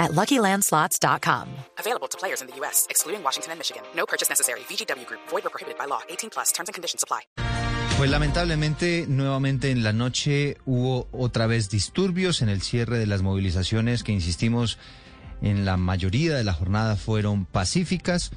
at LuckyLandSlots.com. Available to players in the U.S., excluding Washington and Michigan. No purchase necessary. VGW Group. Void or prohibited by law. 18 plus. Terms and conditions apply. Pues lamentablemente, nuevamente en la noche hubo otra vez disturbios en el cierre de las movilizaciones que, insistimos, en la mayoría de la jornada fueron pacíficas,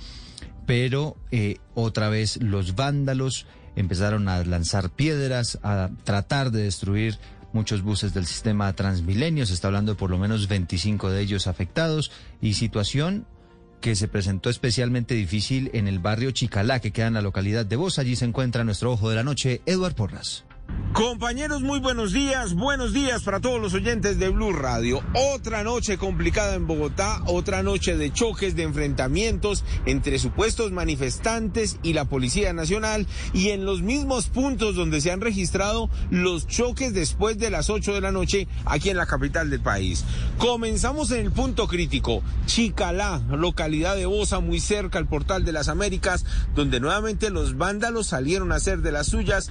pero eh, otra vez los vándalos empezaron a lanzar piedras, a tratar de destruir muchos buses del sistema Transmilenio, se está hablando de por lo menos 25 de ellos afectados y situación que se presentó especialmente difícil en el barrio Chicalá, que queda en la localidad de Voz. Allí se encuentra nuestro ojo de la noche, Eduard Porras. Compañeros, muy buenos días. Buenos días para todos los oyentes de Blue Radio. Otra noche complicada en Bogotá, otra noche de choques, de enfrentamientos entre supuestos manifestantes y la Policía Nacional y en los mismos puntos donde se han registrado los choques después de las 8 de la noche aquí en la capital del país. Comenzamos en el punto crítico, Chicalá, localidad de Bosa, muy cerca al portal de las Américas, donde nuevamente los vándalos salieron a hacer de las suyas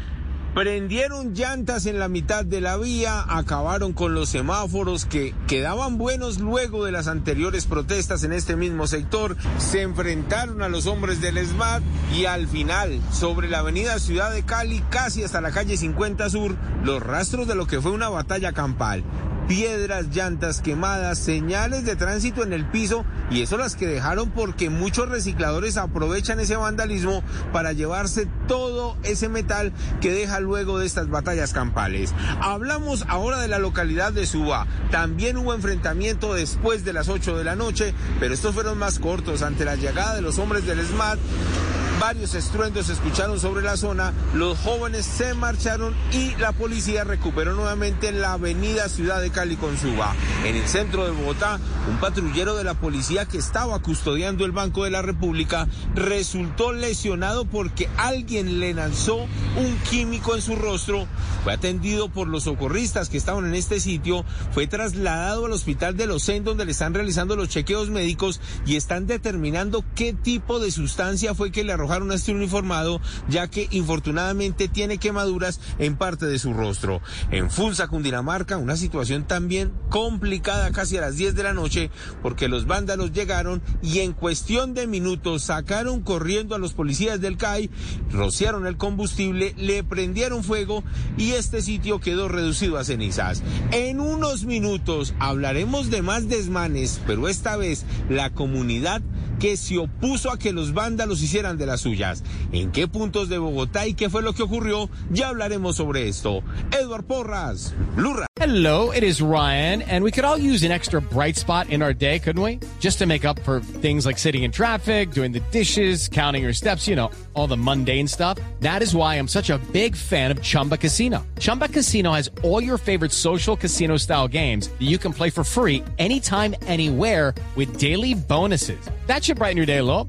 Prendieron llantas en la mitad de la vía, acabaron con los semáforos que quedaban buenos luego de las anteriores protestas en este mismo sector, se enfrentaron a los hombres del SMAT y al final, sobre la avenida Ciudad de Cali, casi hasta la calle 50 Sur, los rastros de lo que fue una batalla campal piedras, llantas quemadas, señales de tránsito en el piso y eso las que dejaron porque muchos recicladores aprovechan ese vandalismo para llevarse todo ese metal que deja luego de estas batallas campales. Hablamos ahora de la localidad de Suba. También hubo enfrentamiento después de las 8 de la noche, pero estos fueron más cortos ante la llegada de los hombres del SMAT Varios estruendos se escucharon sobre la zona, los jóvenes se marcharon y la policía recuperó nuevamente la avenida Ciudad de Cali con Suba. En el centro de Bogotá, un patrullero de la policía que estaba custodiando el Banco de la República resultó lesionado porque alguien le lanzó un químico en su rostro. Fue atendido por los socorristas que estaban en este sitio, fue trasladado al hospital de Los En donde le están realizando los chequeos médicos y están determinando qué tipo de sustancia fue que le arrojó a este uniformado, ya que infortunadamente tiene quemaduras en parte de su rostro. En Funza, Cundinamarca, una situación también complicada casi a las 10 de la noche, porque los vándalos llegaron y en cuestión de minutos sacaron corriendo a los policías del CAI, rociaron el combustible, le prendieron fuego y este sitio quedó reducido a cenizas. En unos minutos hablaremos de más desmanes, pero esta vez la comunidad que se opuso a que los vándalos hicieran de las suyas. ¿En qué puntos de Bogotá y qué fue lo que ocurrió? Ya hablaremos sobre esto. Edward Porras, Lurra. Hello, it is Ryan, and we could all use an extra bright spot in our day, couldn't we? Just to make up for things like sitting in traffic, doing the dishes, counting your steps, you know, all the mundane stuff. That is why I'm such a big fan of Chumba Casino. Chumba Casino has all your favorite social casino style games that you can play for free anytime, anywhere with daily bonuses. That should brighten your day a little.